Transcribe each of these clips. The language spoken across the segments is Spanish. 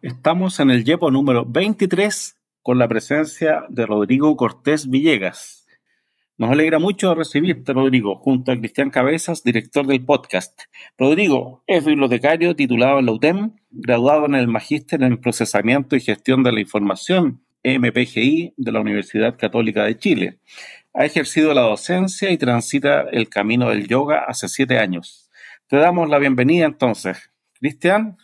Estamos en el YEPO número 23 con la presencia de Rodrigo Cortés Villegas. Nos alegra mucho recibirte, Rodrigo, junto a Cristian Cabezas, director del podcast. Rodrigo es bibliotecario titulado en la UTEM, graduado en el Magíster en Procesamiento y Gestión de la Información, MPGI, de la Universidad Católica de Chile. Ha ejercido la docencia y transita el camino del yoga hace siete años. Te damos la bienvenida entonces. Cristian.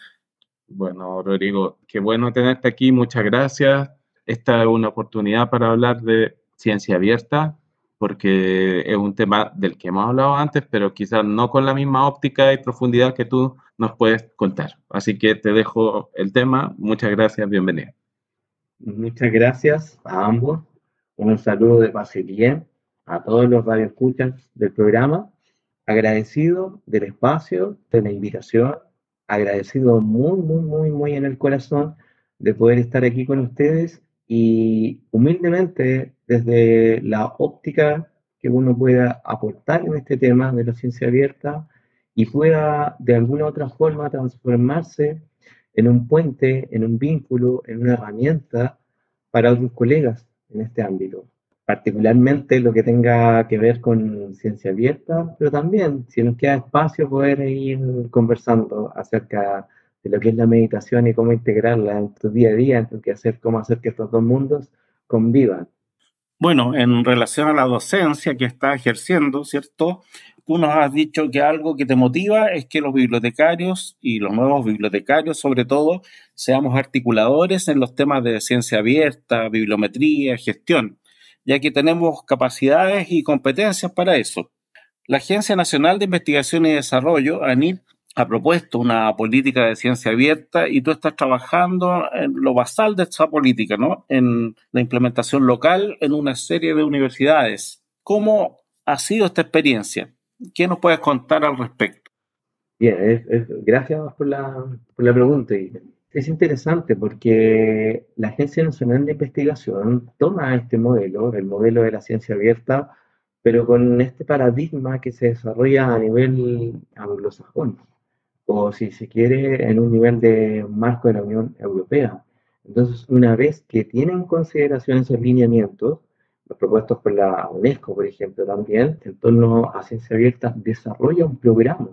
Bueno, Rodrigo, qué bueno tenerte aquí, muchas gracias. Esta es una oportunidad para hablar de ciencia abierta, porque es un tema del que hemos hablado antes, pero quizás no con la misma óptica y profundidad que tú nos puedes contar. Así que te dejo el tema. Muchas gracias, bienvenido. Muchas gracias a ambos. Un saludo de paz bien a todos los radioescuchas del programa. Agradecido del espacio, de la invitación. Agradecido muy, muy, muy, muy en el corazón de poder estar aquí con ustedes y humildemente desde la óptica que uno pueda aportar en este tema de la ciencia abierta y pueda de alguna otra forma transformarse en un puente, en un vínculo, en una herramienta para otros colegas en este ámbito. Particularmente lo que tenga que ver con ciencia abierta, pero también, si nos queda espacio, poder ir conversando acerca de lo que es la meditación y cómo integrarla en tu día a día, en hacer, cómo hacer que estos dos mundos convivan. Bueno, en relación a la docencia que estás ejerciendo, ¿cierto? Tú nos has dicho que algo que te motiva es que los bibliotecarios y los nuevos bibliotecarios, sobre todo, seamos articuladores en los temas de ciencia abierta, bibliometría, gestión, ya que tenemos capacidades y competencias para eso. La Agencia Nacional de Investigación y Desarrollo, ANID, ha propuesto una política de ciencia abierta y tú estás trabajando en lo basal de esta política, ¿no? En la implementación local en una serie de universidades. ¿Cómo ha sido esta experiencia? ¿Qué nos puedes contar al respecto? Bien, gracias por la, por la pregunta. Es interesante porque la Agencia Nacional de Investigación toma este modelo, el modelo de la ciencia abierta, pero con este paradigma que se desarrolla a nivel anglosajón o si se quiere, en un nivel de marco de la Unión Europea. Entonces, una vez que tienen en consideración esos lineamientos, los propuestos por la UNESCO, por ejemplo, también, en torno a ciencia abierta, desarrolla un programa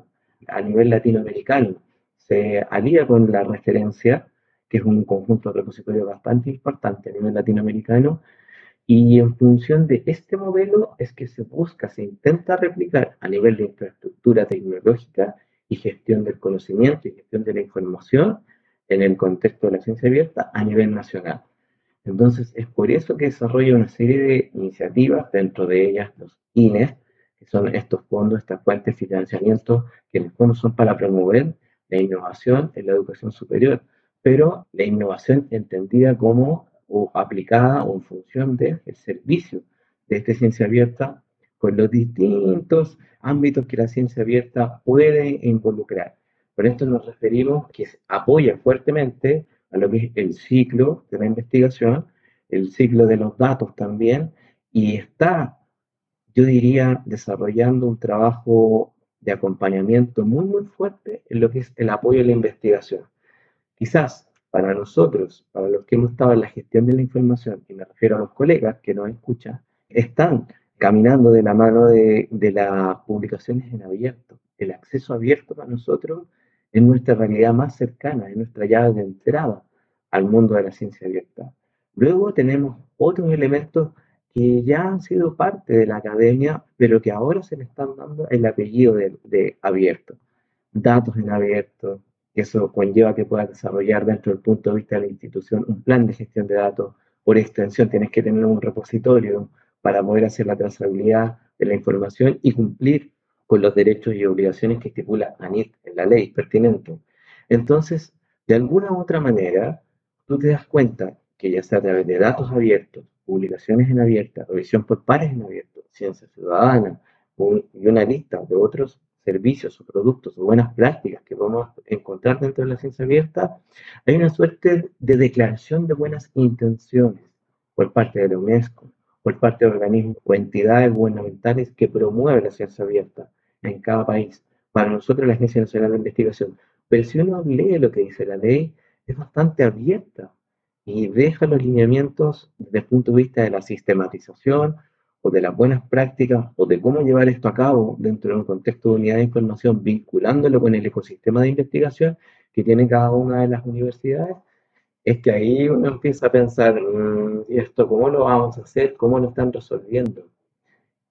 a nivel latinoamericano. Se alía con la referencia, que es un conjunto de repositorios bastante importante a nivel latinoamericano, y en función de este modelo es que se busca, se intenta replicar a nivel de infraestructura tecnológica y gestión del conocimiento y gestión de la información en el contexto de la ciencia abierta a nivel nacional. Entonces, es por eso que desarrolla una serie de iniciativas, dentro de ellas los INES, que son estos fondos, estas fuentes de financiamiento, que en el fondo son para promover la innovación en la educación superior, pero la innovación entendida como o aplicada o en función del servicio de esta ciencia abierta con los distintos ámbitos que la ciencia abierta puede involucrar. Por esto nos referimos que apoya fuertemente a lo que es el ciclo de la investigación, el ciclo de los datos también, y está, yo diría, desarrollando un trabajo de acompañamiento muy, muy fuerte en lo que es el apoyo a la investigación. Quizás para nosotros, para los que hemos estado en la gestión de la información, y me refiero a los colegas que nos escuchan, están caminando de la mano de, las publicaciones en abierto. El acceso abierto para nosotros es nuestra realidad más cercana, es nuestra llave de entrada al mundo de la ciencia abierta. Luego tenemos otros elementos que ya han sido parte de la academia, pero que ahora se le están dando el apellido de, abierto. Datos en abierto, que eso conlleva que puedas desarrollar dentro del punto de vista de la institución un plan de gestión de datos. Por extensión, tienes que tener un repositorio, para poder hacer la trazabilidad de la información y cumplir con los derechos y obligaciones que estipula ANIT en la ley pertinente. Entonces, de alguna u otra manera, tú te das cuenta que ya sea a través de datos abiertos, publicaciones en abierta, revisión por pares en abierto, ciencia ciudadana y una lista de otros servicios o productos o buenas prácticas que podemos encontrar dentro de la ciencia abierta, hay una suerte de declaración de buenas intenciones por parte de la UNESCO, por parte de organismos o entidades gubernamentales que promueven la ciencia abierta en cada país. para nosotros la Agencia Nacional de Investigación. Pero si uno lee lo que dice la ley, es bastante abierta y deja los lineamientos desde el punto de vista de la sistematización o de las buenas prácticas o de cómo llevar esto a cabo dentro de un contexto de unidad de información, vinculándolo con el ecosistema de investigación que tiene cada una de las universidades, es que ahí uno empieza a pensar, mm, ¿y esto cómo lo vamos a hacer? ¿Cómo lo están resolviendo?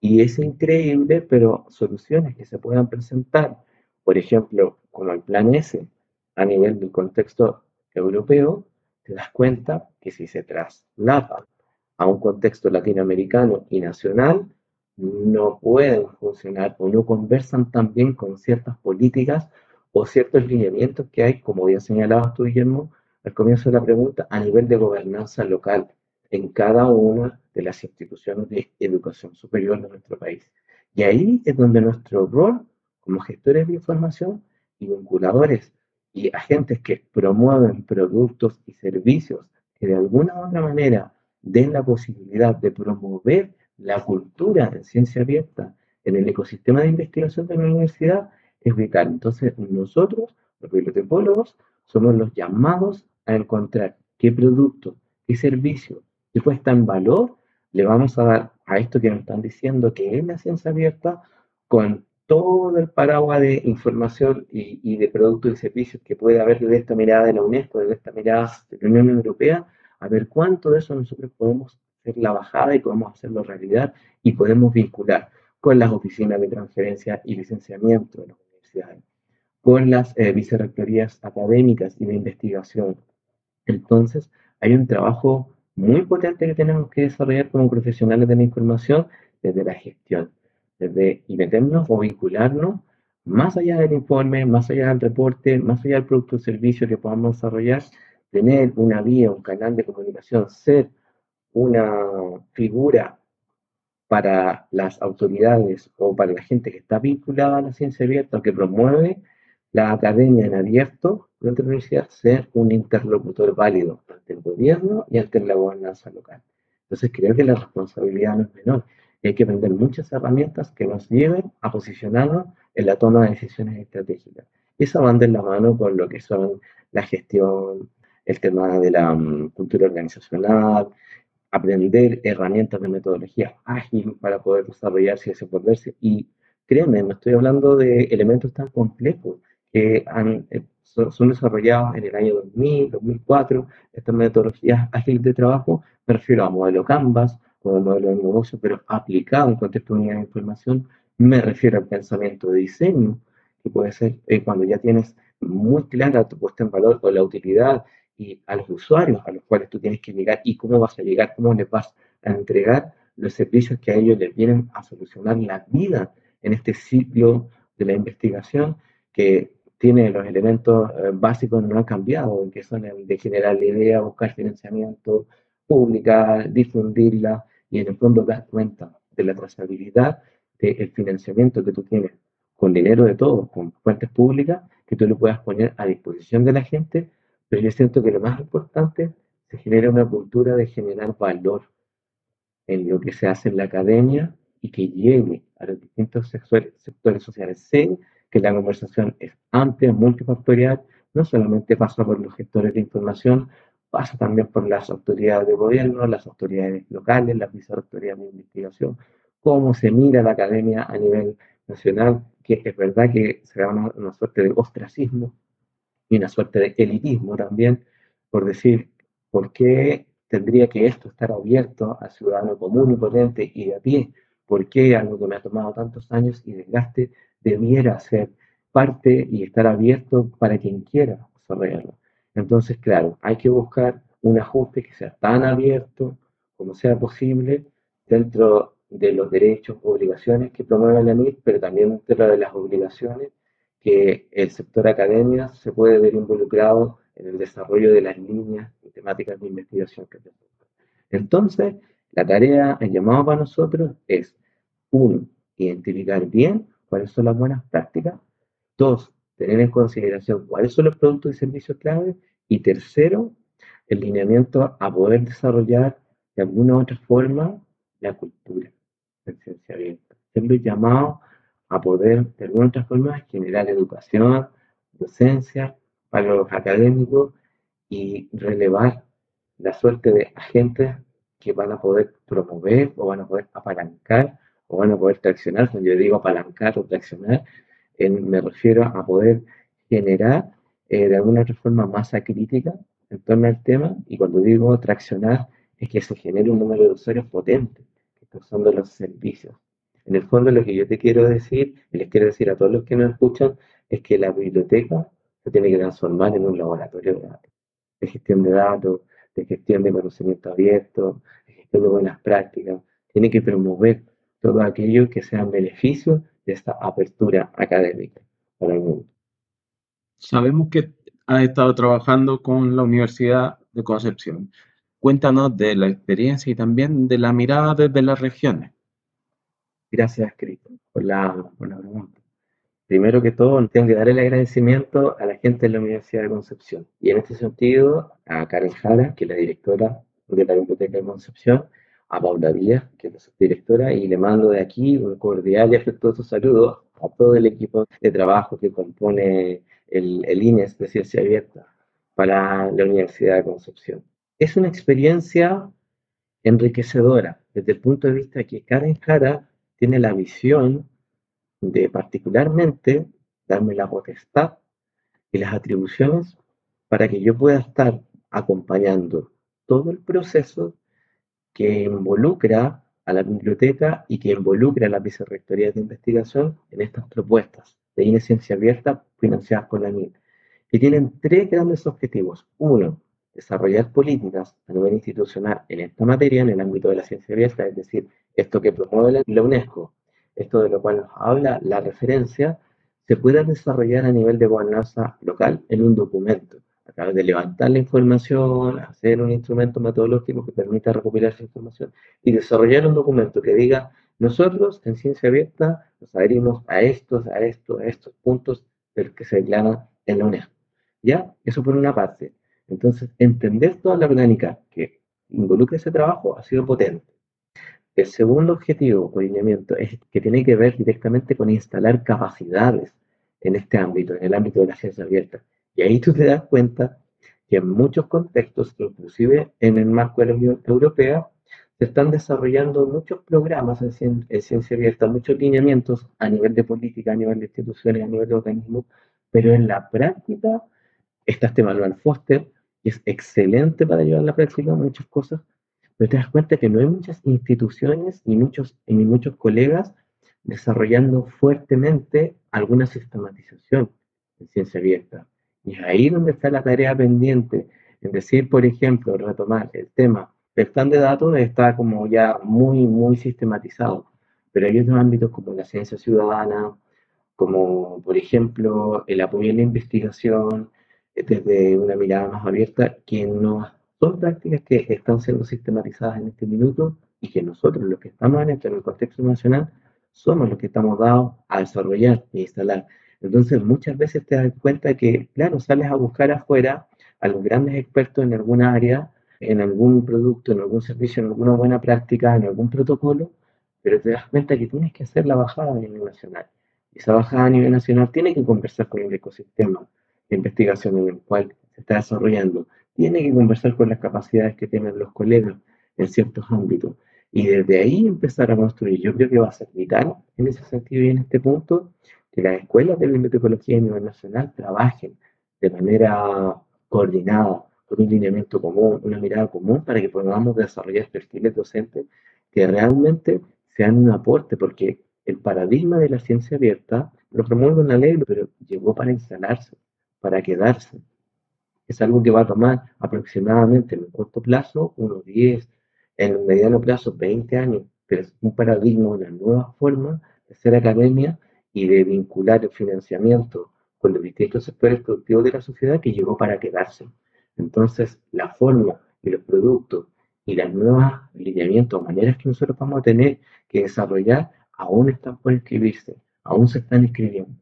Y es increíble, pero soluciones que se puedan presentar, por ejemplo, como el Plan S, a nivel del contexto europeo, te das cuenta que si se traslada a un contexto latinoamericano y nacional, no pueden funcionar o no conversan tan bien con ciertas políticas o ciertos lineamientos que hay, como ya señalabas tú, Guillermo, al comienzo de la pregunta, a nivel de gobernanza local en cada una de las instituciones de educación superior de nuestro país. Y ahí es donde nuestro rol como gestores de información y vinculadores y agentes que promueven productos y servicios que de alguna u otra manera den la posibilidad de promover la cultura en ciencia abierta en el ecosistema de investigación de la universidad es vital. Entonces, nosotros, los bibliotecólogos, somos los llamados a encontrar qué producto, qué servicio, qué puesta en valor le vamos a dar a esto que nos están diciendo que es la ciencia abierta con todo el paraguas de información y, de productos y servicios que puede haber desde esta mirada de la UNESCO, desde esta mirada de la Unión Europea, a ver cuánto de eso nosotros podemos hacer la bajada y podemos hacerlo realidad y podemos vincular con las oficinas de transferencia y licenciamiento de las universidades, con las eh, vicerrectorías académicas y de investigación. Entonces, hay un trabajo muy potente que tenemos que desarrollar como profesionales de la información desde la gestión y meternos o vincularnos más allá del informe, más allá del reporte, más allá del producto o servicio que podamos desarrollar, tener una vía, un canal de comunicación, ser una figura para las autoridades o para la gente que está vinculada a la ciencia abierta o que promueve la academia en abierto la universidad, ser un interlocutor válido ante el gobierno y ante la gobernanza local. Entonces creo que la responsabilidad no es menor hay que aprender muchas herramientas que nos lleven a posicionarnos en la toma de decisiones estratégicas. Y eso van de la mano con lo que son la gestión, el tema de la um, cultura organizacional, aprender herramientas de metodología ágil para poder desarrollarse y desenvolverse. Y créeme, no estoy hablando de elementos tan complejos que han, son, desarrollados en el año 2000, 2004, estas metodologías ágiles de trabajo, me refiero a modelo Canvas, como modelo de negocio, pero aplicado en contexto de unidad de información, me refiero al pensamiento de diseño, que puede ser eh, cuando ya tienes muy clara tu puesta en valor o la utilidad y a los usuarios a los cuales tú tienes que llegar y cómo vas a llegar, cómo les vas a entregar los servicios que a ellos les vienen a solucionar la vida en este ciclo de la investigación que tiene los elementos eh, básicos no han cambiado, que son el de generar la idea, buscar financiamiento, pública, difundirla, y en el fondo das cuenta de la trazabilidad del financiamiento que tú tienes con dinero de todos, con fuentes públicas, que tú lo puedas poner a disposición de la gente, pero yo siento que lo más importante se genera una cultura de generar valor en lo que se hace en la academia y que llegue a los distintos sectores, sectores sociales. Que la conversación es amplia, multifactorial, no solamente pasa por los gestores de información, pasa también por las autoridades de gobierno, las autoridades locales, las viceautoridades de investigación, cómo se mira la academia a nivel nacional, que es verdad que se da una, suerte de ostracismo y una suerte de elitismo también, por decir, ¿por qué tendría que esto estar abierto al ciudadano común y potente y de a pie? ¿Por qué algo que me ha tomado tantos años y desgaste debiera ser parte y estar abierto para quien quiera desarrollarlo? Entonces, claro, hay que buscar un ajuste que sea tan abierto como sea posible dentro de los derechos obligaciones que promueve la NIT, pero también dentro de las obligaciones que el sector academia se puede ver involucrado en el desarrollo de las líneas y temáticas de investigación que tenemos. Entonces, la tarea, el llamado para nosotros es, uno, identificar bien cuáles son las buenas prácticas, dos, tener en consideración cuáles son los productos y servicios clave y tercero, el lineamiento a poder desarrollar de alguna u otra forma la cultura de ciencia abierta. Siempre llamado a poder, de alguna otra forma, generar educación, docencia para los académicos y relevar la suerte de agentes que van a poder promover o van a poder apalancar o van poder traccionar. Cuando yo digo apalancar o traccionar, me refiero a poder generar eh, de alguna forma masa crítica en torno al tema y cuando digo traccionar es que se genere un número de usuarios potente, que son los servicios. En el fondo lo que yo te quiero decir, y les quiero decir a todos los que nos escuchan, es que la biblioteca se tiene que transformar en un laboratorio de datos, de gestión de datos, de gestión de conocimiento abierto, de gestión de buenas prácticas. Tiene que promover todo aquello que sea en beneficio de esta apertura académica para el mundo. Sabemos que has estado trabajando con la Universidad de Concepción. Cuéntanos de la experiencia y también de la mirada desde las regiones. Gracias, Cristo, por la, por la pregunta. Primero que todo, tengo que dar el agradecimiento a la gente de la Universidad de Concepción. Y en este sentido, a Karen Jara, que es la directora de la Biblioteca de Concepción, a Paula Díaz, que es la subdirectora, y le mando de aquí un cordial y afectuoso saludo a todo el equipo de trabajo que compone el, el INES de Ciencia Abierta para la Universidad de Concepción. Es una experiencia enriquecedora desde el punto de vista que Karen Jara tiene la visión de particularmente darme la potestad y las atribuciones para que yo pueda estar acompañando todo el proceso que involucra a la biblioteca y que involucra a la vicerrectoría de investigación en estas propuestas de Inesciencia Abierta financiadas por la NIL, que tienen tres grandes objetivos. Uno, desarrollar políticas a nivel institucional en esta materia, en el ámbito de la ciencia abierta, es decir, esto que promueve la UNESCO, esto de lo cual nos habla la referencia, se pueda desarrollar a nivel de gobernanza local en un documento, a través de levantar la información, hacer un instrumento metodológico que permita recopilar esa información y desarrollar un documento que diga, nosotros en ciencia abierta nos adherimos a estos, a estos, a estos puntos del que se declaran en la UNESCO. ¿Ya? Eso por una parte. Entonces, entender toda la orgánica que involucra ese trabajo ha sido potente. El segundo objetivo o alineamiento es que tiene que ver directamente con instalar capacidades en este ámbito, en el ámbito de la ciencia abierta. Y ahí tú te das cuenta que en muchos contextos, inclusive en el marco de la Unión Europea, se están desarrollando muchos programas en, ciencia abierta, muchos lineamientos a nivel de política, a nivel de instituciones, a nivel de organismos, pero en la práctica está este Manuel Foster, y es excelente para llevar a la práctica muchas cosas, pero te das cuenta que no hay muchas instituciones ni muchos, ni muchos colegas desarrollando fuertemente alguna sistematización en ciencia abierta. Y es ahí donde está la tarea pendiente, en decir, por ejemplo, retomar el tema el plan de datos está como ya muy, muy sistematizado, pero hay otros ámbitos como la ciencia ciudadana, como por ejemplo el apoyo en la investigación, desde una mirada más abierta, que no son prácticas que están siendo sistematizadas en este minuto y que nosotros, los que estamos en en el contexto nacional, somos los que estamos dados a desarrollar e instalar. Entonces, muchas veces te das cuenta que, claro, sales a buscar afuera a los grandes expertos en alguna área, en algún producto, en algún servicio, en alguna buena práctica, en algún protocolo, pero te das cuenta que tienes que hacer la bajada a nivel nacional. Y esa bajada a nivel nacional tiene que conversar con el ecosistema, de investigación en el cual se está desarrollando. Tiene que conversar con las capacidades que tienen los colegas en ciertos ámbitos. Y desde ahí empezar a construir. Yo creo que va a ser vital en ese sentido y en este punto que las escuelas de bibliotecología a nivel nacional trabajen de manera coordinada, con un lineamiento común, una mirada común, para que podamos desarrollar perfiles docentes que realmente sean un aporte, porque el paradigma de la ciencia abierta lo promueve una ley, pero llegó para instalarse para quedarse. Es algo que va a tomar aproximadamente en el corto plazo unos 10, en el mediano plazo 20 años, pero es un paradigma, una nueva forma de hacer academia y de vincular el financiamiento con los distintos sectores productivos de la sociedad que llegó para quedarse. Entonces, la forma y los productos y las nuevas lineamientos maneras que nosotros vamos a tener que desarrollar aún están por escribirse, aún se están escribiendo.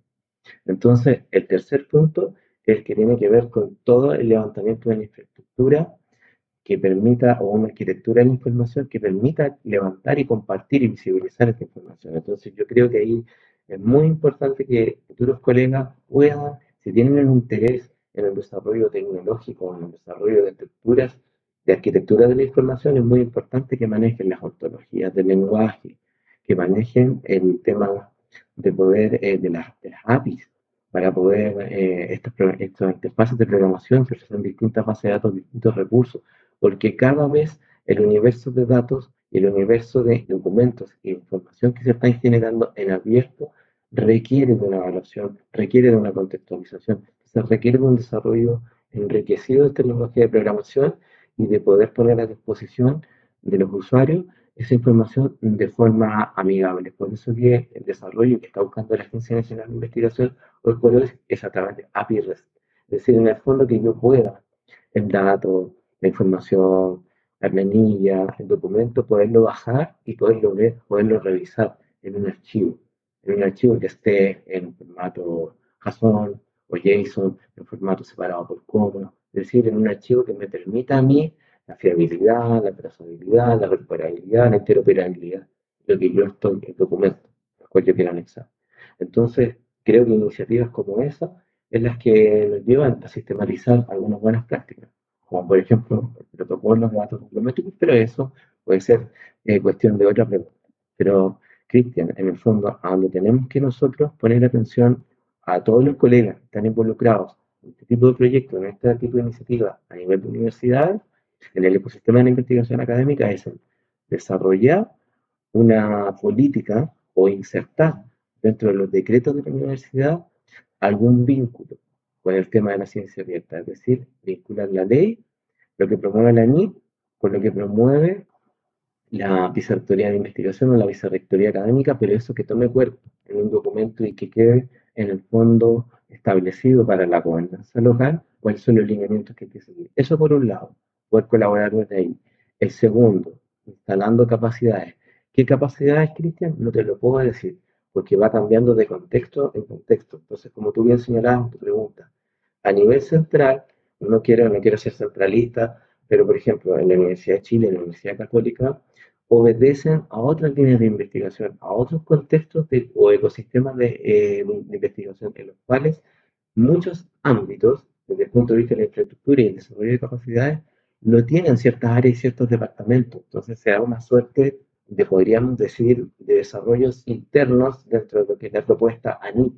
Entonces, el tercer punto el que tiene que ver con todo el levantamiento de la infraestructura que permita, o una arquitectura de la información que permita levantar y compartir y visibilizar esta información. Entonces yo creo que ahí Es muy importante que futuros colegas puedan, si tienen un interés en el desarrollo tecnológico, en el desarrollo de estructuras de arquitectura de la información, es muy importante que manejen las ontologías del lenguaje, que manejen el tema de poder eh, de, las, APIs, para poder eh, estas, estas interfaces de programación que ofrecen distintas bases de datos, distintos recursos, porque cada vez el universo de datos el universo de documentos e información que se están generando en abierto requiere de una evaluación, requiere de una contextualización, se requiere de un desarrollo enriquecido de tecnología de programación y de poder poner a disposición de los usuarios esa información de forma amigable. Por eso que el desarrollo que está buscando la Agencia Nacional de Investigación hoy por hoy es a través de API REST. Es decir, en el fondo que yo pueda el dato, la información, la planilla, el documento, poderlo bajar y poderlo ver, poderlo revisar en un archivo, en un archivo que esté en formato JSON o JSON, en formato separado por coma, es decir, en un archivo que me permita a mí la fiabilidad, la trazabilidad, la recuperabilidad, la interoperabilidad, lo que yo estoy, el documento, el cual yo quiero anexar. Entonces, creo que iniciativas como esa es las que nos llevan a sistematizar algunas buenas prácticas, como por ejemplo el protocolo de datos biométricos, pero eso puede ser eh, cuestión de otra pregunta. Pero, Cristian, en el fondo, a donde tenemos que nosotros poner atención a todos los colegas que están involucrados en este tipo de proyectos, en este tipo de iniciativas a nivel de universidades, en el ecosistema de la investigación académica es desarrollar una política o insertar dentro de los decretos de la universidad algún vínculo con el tema de la ciencia abierta, es decir, vincular la ley, lo que promueve la NIP, con lo que promueve la vicerrectoría de investigación o la vicerrectoría académica, pero eso que tome cuerpo en un documento y que quede en el fondo establecido para la gobernanza local, cuáles son los lineamientos que hay que seguir. Eso por un lado poder colaborar desde ahí. El segundo, instalando capacidades. ¿Qué capacidades, Cristian? No te lo puedo decir, porque va cambiando de contexto en contexto. Entonces, como tú bien señalabas en tu pregunta, a nivel central, no quiero, no quiero ser centralista, pero por ejemplo, en la Universidad de Chile, en la Universidad Católica, obedecen a otras líneas de investigación, a otros contextos o ecosistemas de, eh, de, investigación en los cuales muchos ámbitos, desde el punto de vista de la infraestructura y el desarrollo de capacidades, no tienen ciertas áreas y ciertos departamentos. Entonces se da una suerte de, podríamos decir, de desarrollos internos dentro de lo que es la propuesta ANIP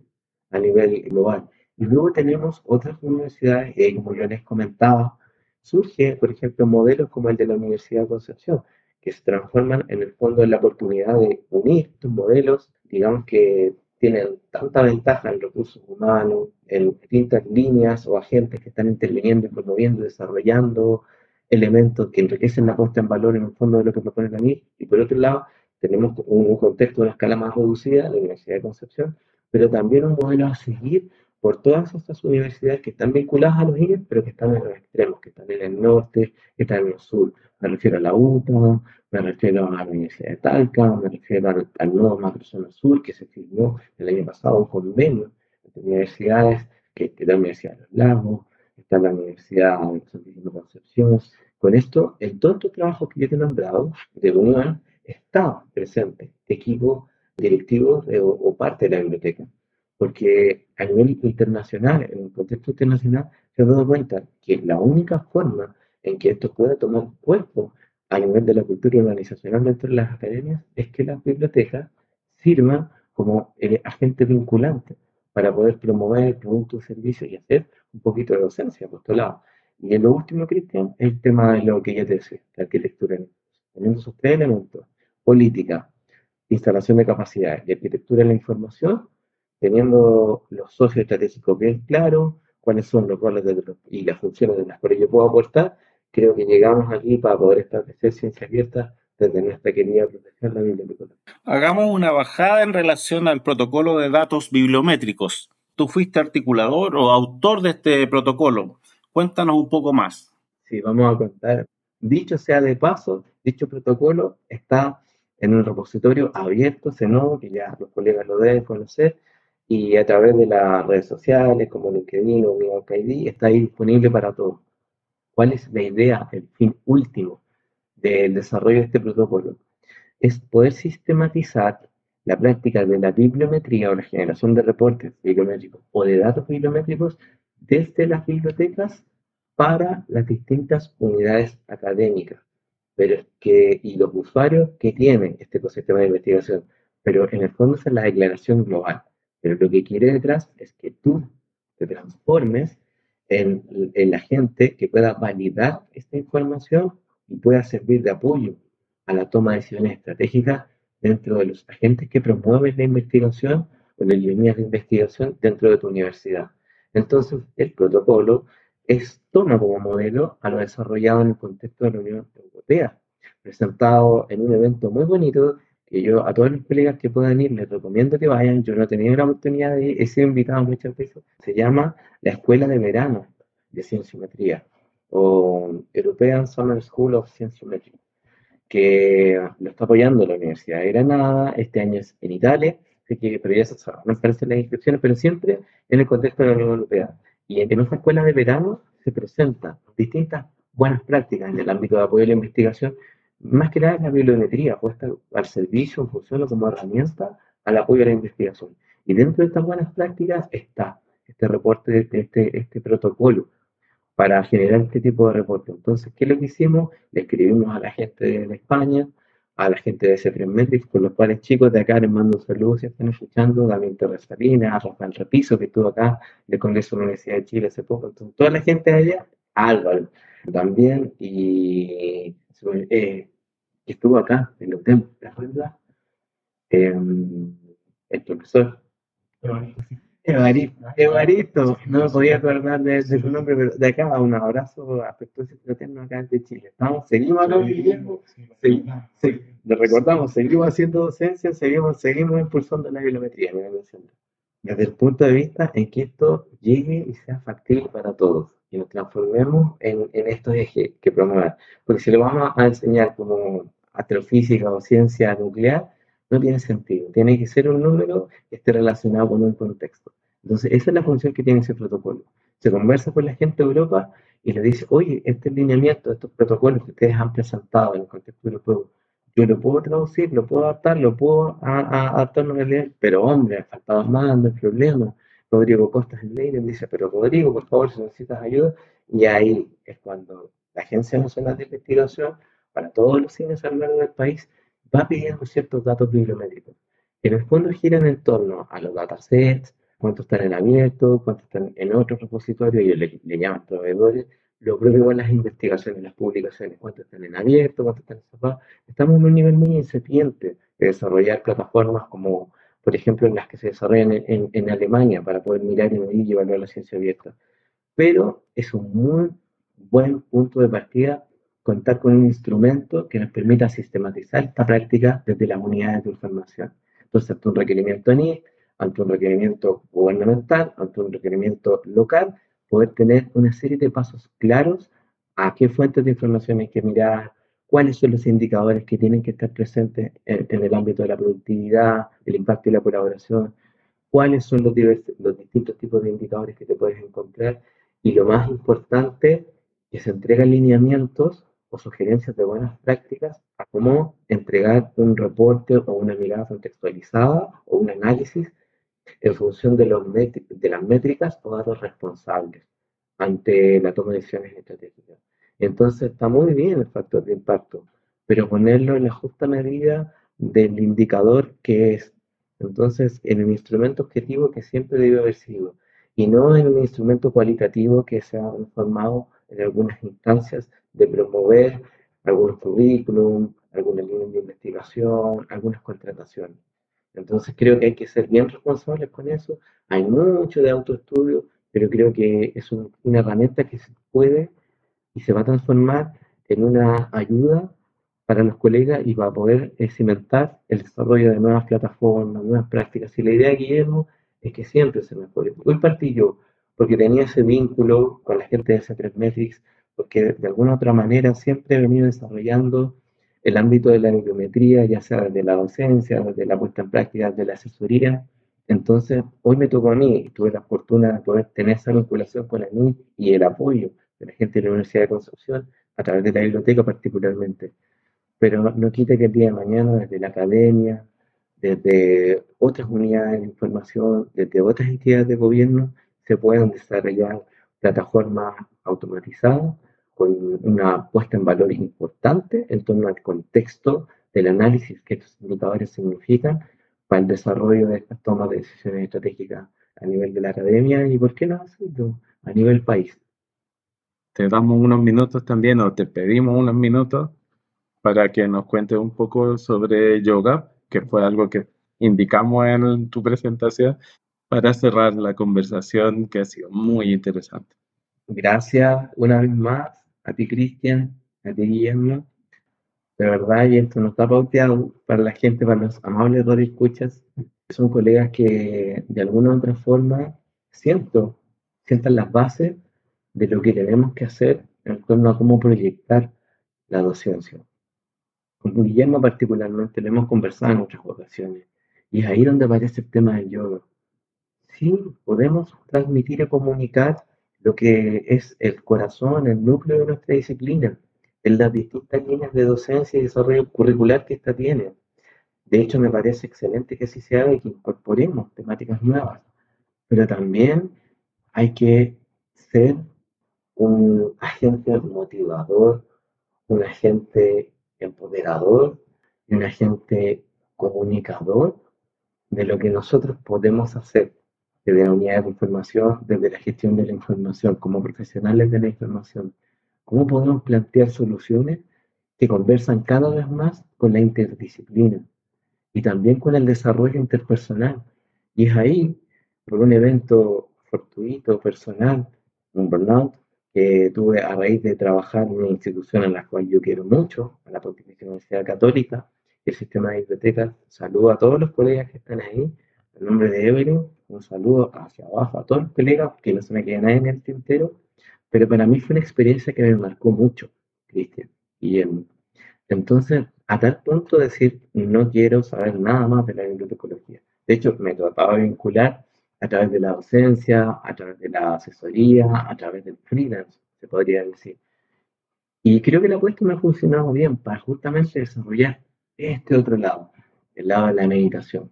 a nivel global. Y luego tenemos otras universidades, y como yo les comentaba, surge, por ejemplo, modelos como el de la Universidad de Concepción, que se transforman en el fondo en la oportunidad de unir estos modelos, digamos que tienen tanta ventaja en recursos humanos, en distintas líneas o agentes que están interviniendo, promoviendo, desarrollando, elementos que enriquecen la puesta en valor en el fondo de lo que propone la NIC, y por otro lado tenemos un, contexto de una escala más reducida, la Universidad de Concepción, pero también un modelo a seguir por todas estas universidades que están vinculadas a los INES, pero que están en los extremos, que están en el norte, que están en el sur. Me refiero a la UTA, me refiero a la Universidad de Talca, me refiero al, nuevo Macrozona Sur, que se firmó el año pasado un convenio entre universidades, que, que la Universidad de los Lagos, está la Universidad de Concepción. Con esto, en todos estos trabajos que yo he nombrado de unión, está presente equipo directivo o, parte de la biblioteca. Porque a nivel internacional, en el contexto internacional, se ha dado cuenta que la única forma en que esto puede tomar cuerpo a nivel de la cultura organizacional dentro de las academias es que las bibliotecas sirvan como el agente vinculante para poder promover productos, servicios y hacer un poquito de docencia, apostolado. Y en lo último, Cristian, el tema de lo que ya te decía, la arquitectura. Teniendo esos tres elementos, política, instalación de capacidades y arquitectura en la información, teniendo los socios estratégicos bien claros, cuáles son los roles y las funciones de las cuales yo puedo aportar, creo que llegamos aquí para poder establecer ciencia abierta desde nuestra querida protección la biblioteca. Hagamos una bajada en relación al protocolo de datos bibliométricos tú fuiste articulador o autor de este protocolo. Cuéntanos un poco más. Sí, vamos a contar. Dicho sea de paso, dicho protocolo está en un repositorio abierto, Zenodo, que ya los colegas lo deben conocer, y a través de las redes sociales como LinkedIn o UniOKID está ahí disponible para todos. ¿Cuál es la idea, el fin último del desarrollo de este protocolo? Es poder sistematizar la práctica de la bibliometría o la generación de reportes bibliométricos o de datos bibliométricos desde las bibliotecas para las distintas unidades académicas pero que, y los usuarios que tienen este ecosistema de investigación. Pero en el fondo es la declaración global. Pero lo que quiere detrás es que tú te transformes en, en la gente que pueda validar esta información y pueda servir de apoyo a la toma de decisiones estratégicas dentro de los agentes que promueven la investigación o las líneas de investigación dentro de tu universidad. Entonces, el protocolo es, toma como modelo a lo desarrollado en el contexto de la Unión Europea, presentado en un evento muy bonito que yo a todos los colegas que puedan ir les recomiendo que vayan. Yo no he tenido la oportunidad de ir, he sido invitado muchas veces. Se llama la Escuela de Verano de Cienciometría o European Summer School of Cienciometry, que lo está apoyando la Universidad de Granada. Este año es en Italia, así que, pero ya se no aparecen las inscripciones, pero siempre en el contexto de la Unión Europea. Y en esta escuela de verano se presentan distintas buenas prácticas en el ámbito de apoyo a la investigación, más que nada la bibliometría puesta al servicio, funciona como herramienta al apoyo a la investigación. Y dentro de estas buenas prácticas está este reporte, este, este protocolo para generar este tipo de reporte. Entonces, ¿qué es lo que hicimos? Le escribimos a la gente de España, a la gente de C3 Metrics, con los cuales chicos de acá les mando saludos si están escuchando, David Torres a Rafael Repiso, que estuvo acá del Congreso de la Universidad de Chile hace poco, entonces toda la gente de allá, Álvaro también, y eh, estuvo acá en los templos, ¿te acuerdas? Eh, el profesor. Evaristo, Evaristo, no me podía acordar de, su nombre, pero de acá un abrazo afectuoso y fraterno acá desde Chile. Estamos, seguimos acá le recordamos, seguimos haciendo docencia, seguimos, seguimos impulsando la bibliometría, desde el punto de vista en que esto llegue y sea factible para todos y nos transformemos en, en estos ejes que promueven. Porque si lo vamos a enseñar como astrofísica o ciencia nuclear, no tiene sentido. Tiene que ser un número que esté relacionado con un contexto. Entonces, esa es la función que tiene ese protocolo. Se conversa con la gente de Europa y le dice, oye, este lineamiento, estos protocolos que ustedes han presentado en el contexto europeo, yo lo puedo traducir, lo puedo adaptar, lo puedo adaptar a realidad, pero hombre, faltaba más, no hay problema. Rodrigo Costas en Leiden dice, pero Rodrigo, por favor, si necesitas ayuda, y ahí es cuando la Agencia Nacional de Investigación, para todos los cines a lo largo del país, va pidiendo ciertos datos bibliométricos. En el fondo giran en torno a los datasets, cuántos están en abierto, cuántos están en otros repositorios, y le, le llaman proveedores, lo propio con las investigaciones, las publicaciones, cuántos están en abierto, cuántos están en cerrado. Estamos en un nivel muy incipiente de desarrollar plataformas como, por ejemplo, en las que se desarrollan en, en, Alemania para poder mirar y medir y evaluar la ciencia abierta. Pero es un muy buen punto de partida contar con un instrumento que nos permita sistematizar esta práctica desde las unidades de información. Entonces, ante un requerimiento NIC, ante un requerimiento gubernamental, ante un requerimiento local, poder tener una serie de pasos claros a qué fuentes de información hay que mirar, cuáles son los indicadores que tienen que estar presentes en, el ámbito de la productividad, el impacto y la colaboración, cuáles son los, los distintos tipos de indicadores que te puedes encontrar y lo más importante, que se entregan lineamientos o sugerencias de buenas prácticas a cómo entregar un reporte o una mirada contextualizada o un análisis en función de, los de las métricas o datos responsables ante la toma de decisiones estratégicas. Entonces está muy bien el factor de impacto, pero ponerlo en la justa medida del indicador que es. Entonces, en el instrumento objetivo que siempre debe haber sido, y no en un instrumento cualitativo que se ha formado en algunas instancias de promover algunos currículum, algunas líneas de investigación, algunas contrataciones. Entonces creo que hay que ser bien responsables con eso. Hay mucho de autoestudio, pero creo que es una herramienta que se puede y se va a transformar en una ayuda para los colegas y va a poder eh, cimentar el desarrollo de nuevas plataformas, nuevas prácticas. Y la idea, Guillermo, es que siempre se mejore. Hoy partí yo porque tenía ese vínculo con la gente de C3 Metrics, porque de alguna otra manera siempre he venido desarrollando el ámbito de la bibliometría, ya sea de la docencia, de la puesta en práctica, de la asesoría. Entonces, hoy me tocó a mí, tuve la fortuna de poder tener esa vinculación con la NI y el apoyo de la gente de la Universidad de Concepción, a través de la biblioteca particularmente. Pero no, no quite que el día de mañana, desde la academia, desde otras unidades de información, desde otras entidades de gobierno, se puedan desarrollar plataformas automatizadas con una puesta en valor importante en torno al contexto del análisis que estos indicadores significan para el desarrollo de estas tomas de decisiones estratégicas a nivel de la academia y, ¿por qué no hacerlo a nivel país? Te damos unos minutos también o te pedimos unos minutos para que nos cuentes un poco sobre yoga, que fue algo que indicamos en tu presentación, para cerrar la conversación que ha sido muy interesante. Gracias una vez más a ti, Cristian, a ti, Guillermo. De verdad, y esto no está pauteado para la gente, para los amables escuchas son colegas que de alguna u otra forma siento, sientan las bases de lo que tenemos que hacer en torno a cómo proyectar la docencia. Con Guillermo particularmente lo hemos conversado en otras ocasiones y es ahí donde aparece el tema del yoga. Sí, podemos transmitir y comunicar lo que es el corazón, el núcleo de nuestra disciplina, en las distintas líneas de docencia y desarrollo curricular que ésta tiene. De hecho, me parece excelente que así se haga y que incorporemos temáticas nuevas, pero también hay que ser un agente motivador, un agente empoderador y un agente comunicador de lo que nosotros podemos hacer desde la unidad de información, desde la gestión de la información, como profesionales de la información. ¿Cómo podemos plantear soluciones que conversan cada vez más con la interdisciplina? y también con el desarrollo interpersonal. Y es ahí, por un evento fortuito, personal, un burnout, que tuve a raíz de trabajar en una institución en la cual yo quiero mucho, a la Pontificia Universidad Católica, el sistema de bibliotecas. Saludo a todos los colegas que están ahí. En nombre de Evelyn, un saludo hacia abajo a todos los colegas, que no se me quede nadie en el tintero. Pero para mí fue una experiencia que me marcó mucho, Cristian. Y entonces, a tal punto de decir, no quiero saber nada más de la bibliotecología. De hecho, me trataba de vincular a través de la docencia, a través de la asesoría, a través del freelance, se podría decir. Y creo que la apuesta me ha funcionado bien para justamente desarrollar este otro lado, el lado de la meditación,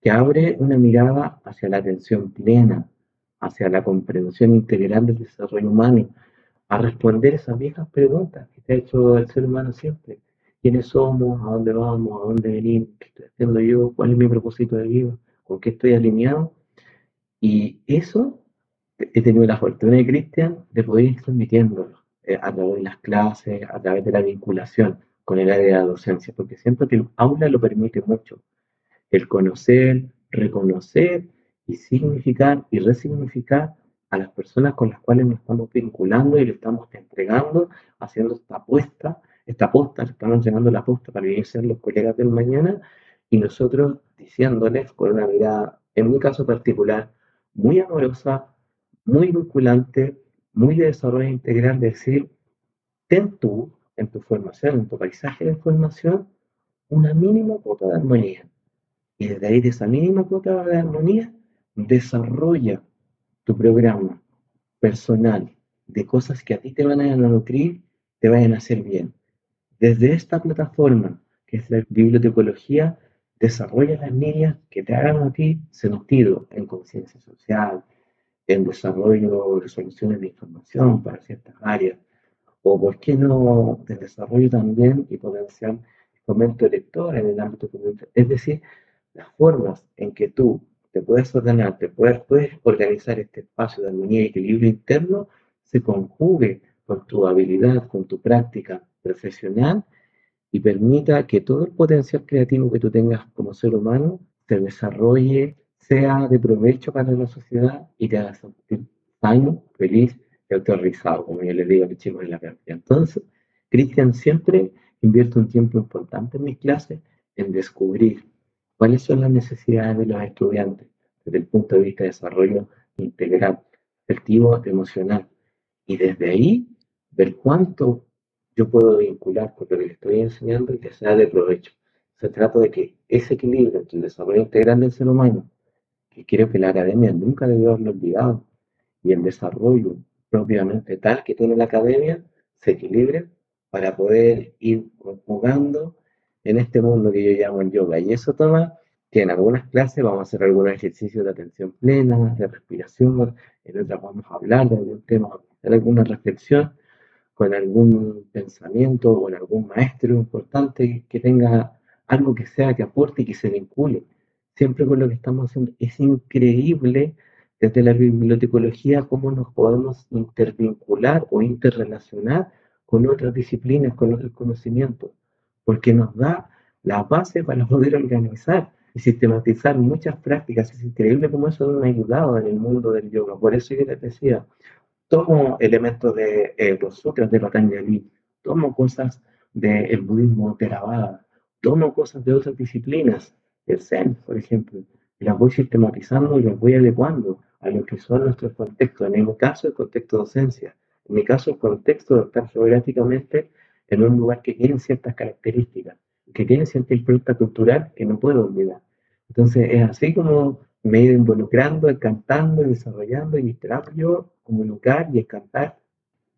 que abre una mirada hacia la atención plena, hacia la comprensión integral del desarrollo humano, a responder esas viejas preguntas que te ha hecho el ser humano siempre. Quiénes somos, a dónde vamos, a dónde venimos, qué estoy haciendo yo, cuál es mi propósito de vida, con qué estoy alineado. Y eso he tenido la fortuna de Cristian de poder ir transmitiéndolo eh, a través de las clases, a través de la vinculación con el área de la docencia, porque siento que el aula lo permite mucho. El conocer, reconocer y significar y resignificar a las personas con las cuales nos estamos vinculando y le estamos entregando, haciendo esta apuesta esta posta, estamos llenando la posta para vivir ser los colegas del mañana y nosotros diciéndoles con una mirada, en mi caso particular, muy amorosa, muy vinculante, muy de desarrollo integral, decir, ten tú en tu formación, en tu paisaje de formación, una mínima cuota de armonía. Y desde ahí, de esa mínima cuota de armonía, desarrolla tu programa personal de cosas que a ti te van a nutrir, te vayan a hacer bien. Desde esta plataforma, que es la bibliotecología, desarrolla las líneas que te hagan a ti sentido en conciencia social, en desarrollo de soluciones de información para ciertas áreas, o por qué no de desarrollo también y potencial fomento lector en el ámbito comunitario. Es decir, las formas en que tú te puedes ordenar, te puedes, organizar este espacio de armonía y equilibrio interno, se conjugue con tu habilidad, con tu práctica profesional y permita que todo el potencial creativo que tú tengas como ser humano se desarrolle, sea de provecho para la sociedad y te haga sentir sano, feliz y autorizado, como yo les digo a los chicos en la clase. Entonces, Cristian siempre invierte un tiempo importante en mis clases en descubrir cuáles son las necesidades de los estudiantes desde el punto de vista de desarrollo integral, afectivo, emocional. Y desde ahí ver cuánto yo puedo vincular con lo que le estoy enseñando y que sea de provecho. Se trata de que ese equilibrio entre el desarrollo integral del ser humano, que creo que la academia nunca debió haberlo olvidado, y el desarrollo propiamente tal que tiene la academia, se equilibre para poder ir jugando en este mundo que yo llamo el yoga. Y eso toma que en algunas clases vamos a hacer algunos ejercicios de atención plena, de respiración, en otras vamos a hablar de algún tema, hacer alguna reflexión con algún pensamiento o en algún maestro importante que tenga algo que sea, que aporte y que se vincule siempre con lo que estamos haciendo. Es increíble desde la bibliotecología cómo nos podemos intervincular o interrelacionar con otras disciplinas, con otros conocimientos, porque nos da la base para poder organizar y sistematizar muchas prácticas. Es increíble cómo eso nos ha ayudado en el mundo del yoga. Por eso yo les decía, tomo elementos de eh, los sutras de Patanjali, tomo cosas del budismo Theravada, tomo cosas de otras disciplinas, el Zen, por ejemplo, y las voy sistematizando y las voy adecuando a lo que son nuestros contextos. En mi caso, el contexto de docencia. En mi caso, el contexto de estar geográficamente en un lugar que tiene ciertas características, que tiene cierta impronta cultural que no puedo olvidar. Entonces, es así como me he ido involucrando, cantando, desarrollando y yo comunicar y cantar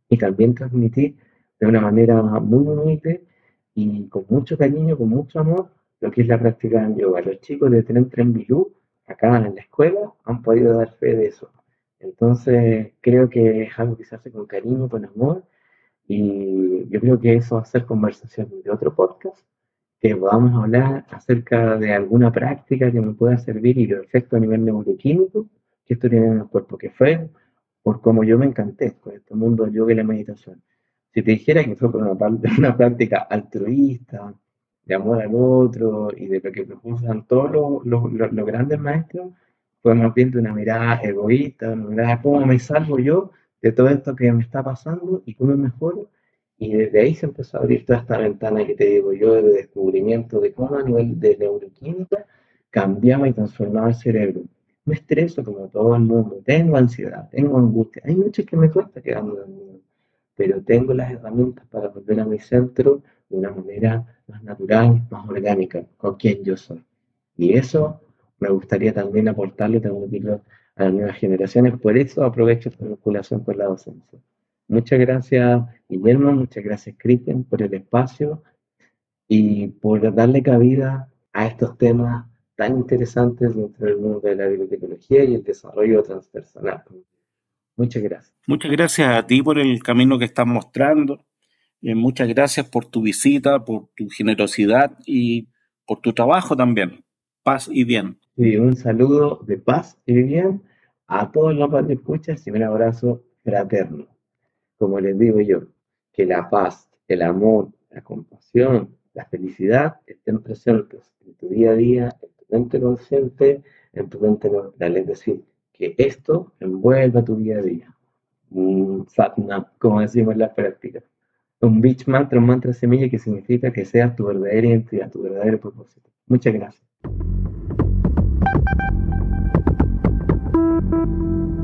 y también transmitir de una manera muy humilde y con mucho cariño, con mucho amor, lo que es la práctica del yoga. Los chicos de Tren Tren Bilú, acá en la escuela, han podido dar fe de eso. Entonces, creo que es algo que se hace con cariño, con amor, y yo creo que eso va a ser conversación de otro podcast, que podamos hablar acerca de alguna práctica que me pueda servir y los efectos a nivel neuroquímico que esto tiene en el cuerpo, que fue por cómo yo me encanté con este mundo del yoga y la meditación. Si te dijera que fue por una, una práctica altruista, de amor al otro y de lo que proponen todos los, grandes maestros, fue más bien de una mirada egoísta, una mirada cómo me salvo yo de todo esto que me está pasando y cómo mejoro. Y desde ahí se empezó a abrir toda esta ventana que te digo yo de descubrimiento de cómo a nivel de neuroquímica cambiaba y transformaba el cerebro. Me estreso como todo el mundo, tengo ansiedad, tengo angustia, hay noches que me cuesta quedarme dormido, pero tengo las herramientas para volver a mi centro de una manera más natural, más orgánica, con quien yo soy. Y eso me gustaría también aportarle, transmitirlo a las nuevas generaciones. Por eso aprovecho esta vinculación con la docencia. Muchas gracias, Guillermo, muchas gracias, Cristian, por el espacio y por darle cabida a estos temas tan interesantes dentro del mundo de la bibliotecología y el desarrollo transpersonal. Muchas gracias. Muchas gracias a ti por el camino que estás mostrando eh, muchas gracias por tu visita, por tu generosidad y por tu trabajo también. Paz y bien. Sí, un saludo de paz y bien a todos los que escuchan y un abrazo fraterno. Como les digo yo, que la paz, el amor, la compasión, la felicidad estén presentes en tu día a día, en tu mente consciente, en tu mente neutral. Es decir, que esto envuelva tu día a día. Un satnam, como decimos en la práctica un beach mantra, un mantra semilla que significa que seas tu verdadera identidad, tu verdadero propósito. Muchas gracias. thank you